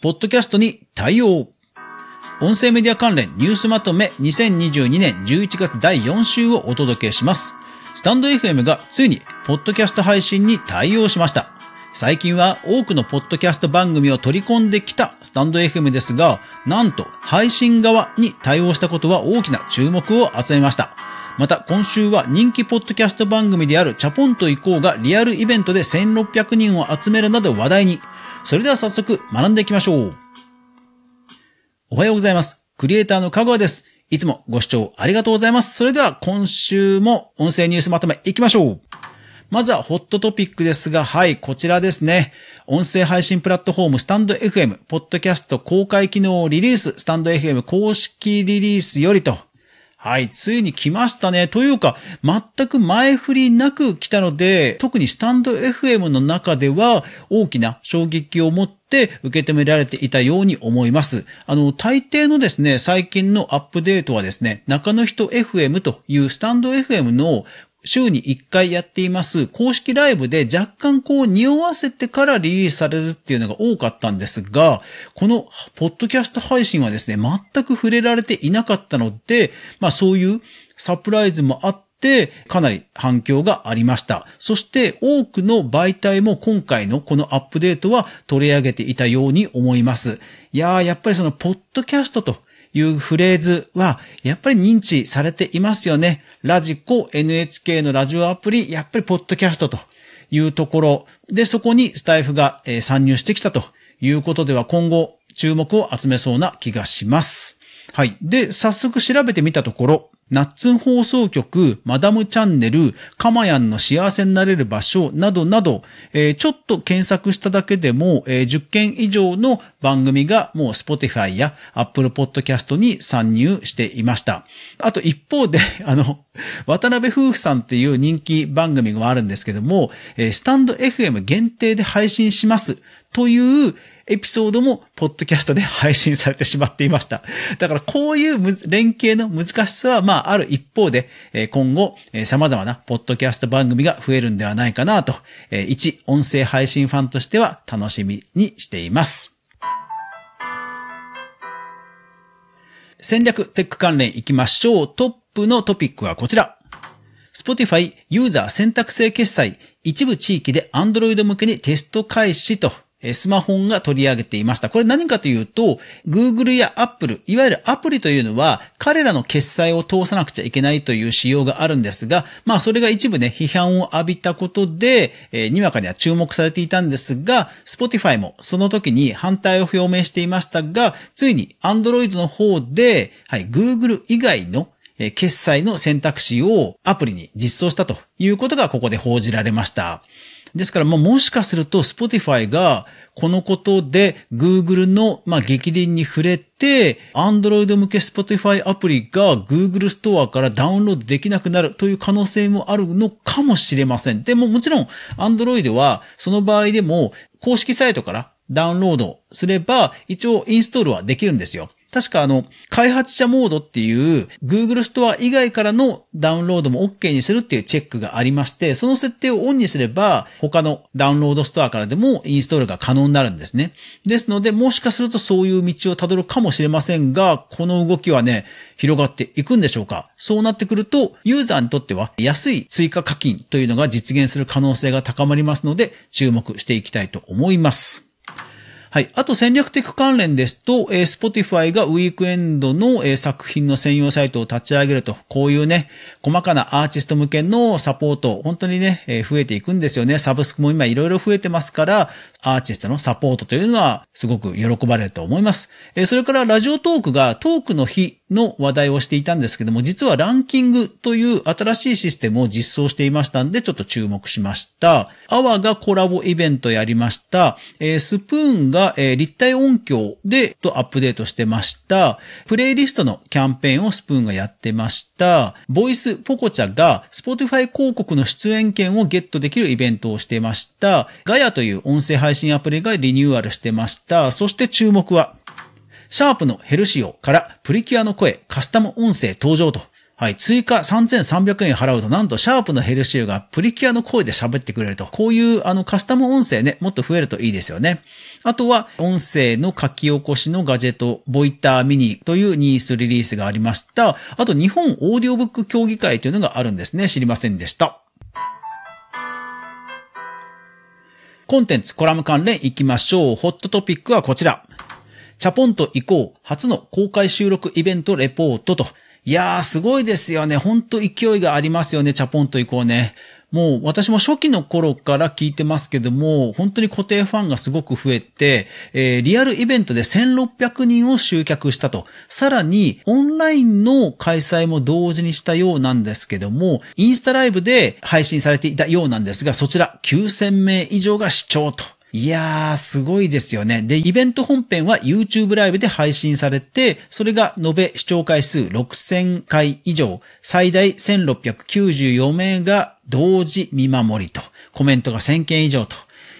ポッドキャストに対応。音声メディア関連ニュースまとめ2022年11月第4週をお届けします。スタンド FM がついにポッドキャスト配信に対応しました。最近は多くのポッドキャスト番組を取り込んできたスタンド FM ですが、なんと配信側に対応したことは大きな注目を集めました。また今週は人気ポッドキャスト番組であるチャポンと行こうがリアルイベントで1600人を集めるなど話題に。それでは早速学んでいきましょう。おはようございます。クリエイターの香川です。いつもご視聴ありがとうございます。それでは今週も音声ニュースまとめいきましょう。まずはホットトピックですが、はい、こちらですね。音声配信プラットフォームスタンド FM、ポッドキャスト公開機能リリース、スタンド FM 公式リリースよりと、はい、ついに来ましたね。というか、全く前振りなく来たので、特にスタンド FM の中では大きな衝撃を持って受け止められていたように思います。あの、大抵のですね、最近のアップデートはですね、中の人 FM というスタンド FM の週に1回やっています公式ライブで若干こう匂わせてからリリースされるっていうのが多かったんですが、このポッドキャスト配信はですね、全く触れられていなかったので、まあそういうサプライズもあって、かなり反響がありました。そして多くの媒体も今回のこのアップデートは取り上げていたように思います。いやー、やっぱりそのポッドキャストというフレーズは、やっぱり認知されていますよね。ラジコ、NHK のラジオアプリ、やっぱりポッドキャストというところで、そこにスタイフが参入してきたということでは今後注目を集めそうな気がします。はい。で、早速調べてみたところ、ナッツン放送局、マダムチャンネル、カマヤンの幸せになれる場所などなど、えー、ちょっと検索しただけでも、えー、10件以上の番組がもう Spotify や Apple Podcast に参入していました。あと一方で、あの、渡辺夫婦さんっていう人気番組があるんですけども、えー、スタンド FM 限定で配信しますという、エピソードも、ポッドキャストで配信されてしまっていました。だからこういう連携の難しさは、まあ、ある一方で、今後、様々なポッドキャスト番組が増えるんではないかなと、一音声配信ファンとしては楽しみにしています。戦略テック関連行きましょう。トップのトピックはこちら。Spotify ユーザー選択制決済一部地域で Android 向けにテスト開始とスマホが取り上げていました。これ何かというと、Google や Apple、いわゆるアプリというのは、彼らの決済を通さなくちゃいけないという仕様があるんですが、まあそれが一部ね、批判を浴びたことで、えー、にわかには注目されていたんですが、Spotify もその時に反対を表明していましたが、ついに Android の方で、はい、Google 以外の決済の選択肢をアプリに実装したということがここで報じられました。ですから、ももしかすると Spotify がこのことで Google の、まあ、激鱗に触れて、Android 向け Spotify アプリが Google ストアからダウンロードできなくなるという可能性もあるのかもしれません。でももちろん Android はその場合でも公式サイトからダウンロードすれば一応インストールはできるんですよ。確かあの、開発者モードっていう Google ストア以外からのダウンロードも OK にするっていうチェックがありまして、その設定をオンにすれば他のダウンロードストアからでもインストールが可能になるんですね。ですので、もしかするとそういう道をたどるかもしれませんが、この動きはね、広がっていくんでしょうか？そうなってくると、ユーザーにとっては安い追加課金というのが実現する可能性が高まりますので、注目していきたいと思います。はい。あと戦略的関連ですと、えー、Spotify がウィークエンドの、えー、作品の専用サイトを立ち上げると、こういうね、細かなアーティスト向けのサポート、本当にね、えー、増えていくんですよね。サブスクも今いろいろ増えてますから、アーティストのサポートというのはすごく喜ばれると思います。えー、それからラジオトークがトークの日の話題をしていたんですけども、実はランキングという新しいシステムを実装していましたんで、ちょっと注目しました。アワがコラボイベントやりました。えー、スプーンが、えー、立体音響でとアップデートしてました。プレイリストのキャンペーンをスプーンがやってました。ボイスポコチャが Spotify 広告の出演権をゲットできるイベントをしてました。ガヤという音声配信アプリがリニューアルしてました。そして注目は、シャープのヘルシオからプリキュアの声、カスタム音声登場と。はい、追加3300円払うと、なんとシャープのヘルシオがプリキュアの声で喋ってくれると。こういうあのカスタム音声ね、もっと増えるといいですよね。あとは、音声の書き起こしのガジェット、ボイターミニというニースリリースがありました。あと、日本オーディオブック協議会というのがあるんですね。知りませんでした。コンテンツ、コラム関連行きましょう。ホットトピックはこちら。チャポンと行こう。初の公開収録イベントレポートと。いやー、すごいですよね。ほんと勢いがありますよね。チャポンと行こうね。もう私も初期の頃から聞いてますけども、本当に固定ファンがすごく増えて、えー、リアルイベントで1600人を集客したと。さらに、オンラインの開催も同時にしたようなんですけども、インスタライブで配信されていたようなんですが、そちら9000名以上が視聴と。いやー、すごいですよね。で、イベント本編は YouTube ライブで配信されて、それが延べ視聴回数6000回以上、最大1694名が同時見守りと、コメントが1000件以上と。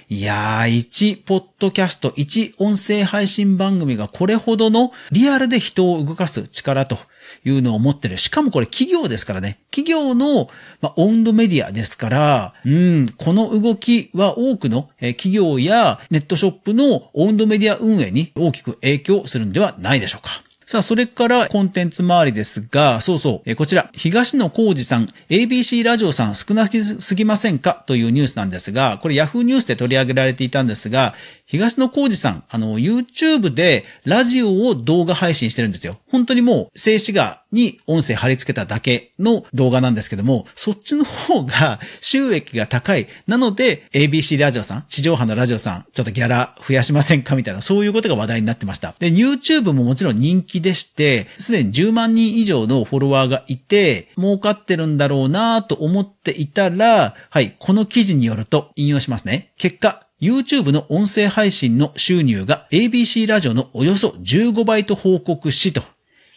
いやー、1ポッドキャスト、1音声配信番組がこれほどのリアルで人を動かす力というのを持ってる。しかもこれ企業ですからね。企業の、まあ、オウンドメディアですから、うん、この動きは多くの企業やネットショップのオウンドメディア運営に大きく影響するんではないでしょうか。さあ、それからコンテンツ周りですが、そうそう、えこちら、東野幸治さん、ABC ラジオさん少なすぎませんか？というニュースなんですが、これ Yahoo! ニュースで取り上げられていたんですが、東野幸治さん、あの、YouTube でラジオを動画配信してるんですよ。本当にもう、静止画に音声貼り付けただけの動画なんですけども、そっちの方が 収益が高い。なので、ABC ラジオさん、地上波のラジオさん、ちょっとギャラ増やしませんかみたいな、そういうことが話題になってました。で、YouTube ももちろん人気でして、すでに10万人以上のフォロワーがいて、儲かってるんだろうなと思っていたら、はい、この記事によると、引用しますね。結果、YouTube の音声配信の収入が ABC ラジオのおよそ15倍と報告しと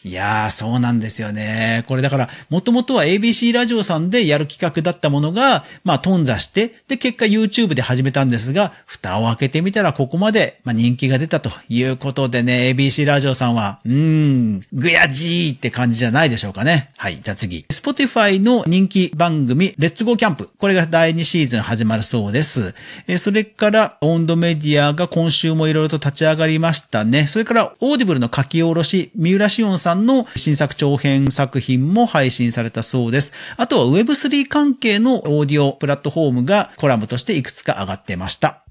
いやー、そうなんですよね。これだから、もともとは ABC ラジオさんでやる企画だったものが、まあ、頓挫して、で、結果 YouTube で始めたんですが、蓋を開けてみたらここまで、まあ、人気が出たということでね、ABC ラジオさんは、うーん、ぐやじーって感じじゃないでしょうかね。はい、じゃあ次。Spotify の人気番組、レッツゴーキャンプ。これが第2シーズン始まるそうです。えそれから、オンドメディアが今週もいろいろと立ち上がりましたね。それから、オーディブルの書き下ろし、三浦しをんさんさんの新作長編作品も配信されたそうです。あとは Web3 関係のオーディオプラットフォームがコラムとしていくつか上がってました。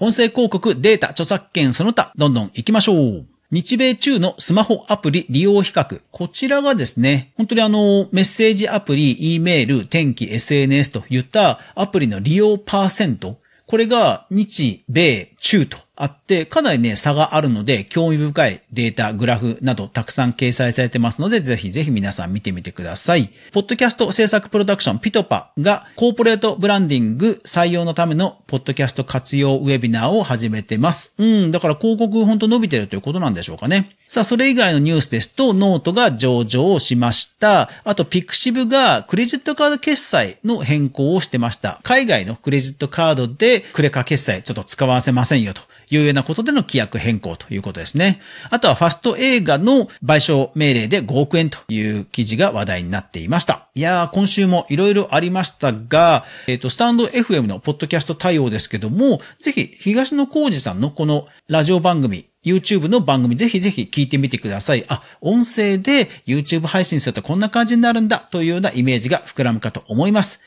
音声広告、データ、著作権その他、どんどん行きましょう。日米中のスマホアプリ利用比較。こちらがですね、本当にあの、メッセージアプリ、E メール、天気、SNS といったアプリの利用パーセント。これが日、米、中とあって、かなりね、差があるので、興味深いデータ、グラフなどたくさん掲載されてますので、ぜひぜひ皆さん見てみてください。ポッドキャスト制作プロダクション PitPa が、コーポレートブランディング採用のためのポッドキャスト活用ウェビナーを始めてます。うん、だから広告ほんと伸びてるということなんでしょうかね。さあ、それ以外のニュースですと、ノートが上場をしました。あと、ピクシブがクレジットカード決済の変更をしてました。海外のクレジットカードでクレカ決済ちょっと使わせませんよと。いうようなことでの規約変更ということですね。あとはファスト映画の賠償命令で5億円という記事が話題になっていました。いやー、今週もいろいろありましたが、えっ、ー、と、スタンド FM のポッドキャスト対応ですけども、ぜひ東野幸治さんのこのラジオ番組、YouTube の番組ぜひぜひ聞いてみてください。あ、音声で YouTube 配信するとこんな感じになるんだというようなイメージが膨らむかと思います。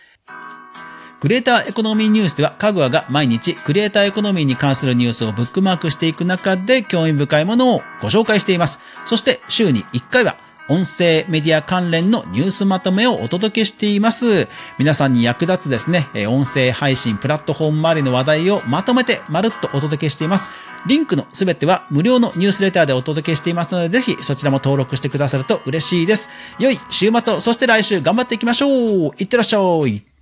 クリエイターエコノミーニュースでは、かぐわが毎日クリエイターエコノミーに関するニュースをブックマークしていく中で興味深いものをご紹介しています。そして週に1回は音声メディア関連のニュースまとめをお届けしています。皆さんに役立つですね、音声配信プラットフォーム周りの話題をまとめてまるっとお届けしています。リンクのすべては無料のニュースレターでお届けしていますので、ぜひそちらも登録してくださると嬉しいです。良い週末を、そして来週頑張っていきましょういってらっしゃい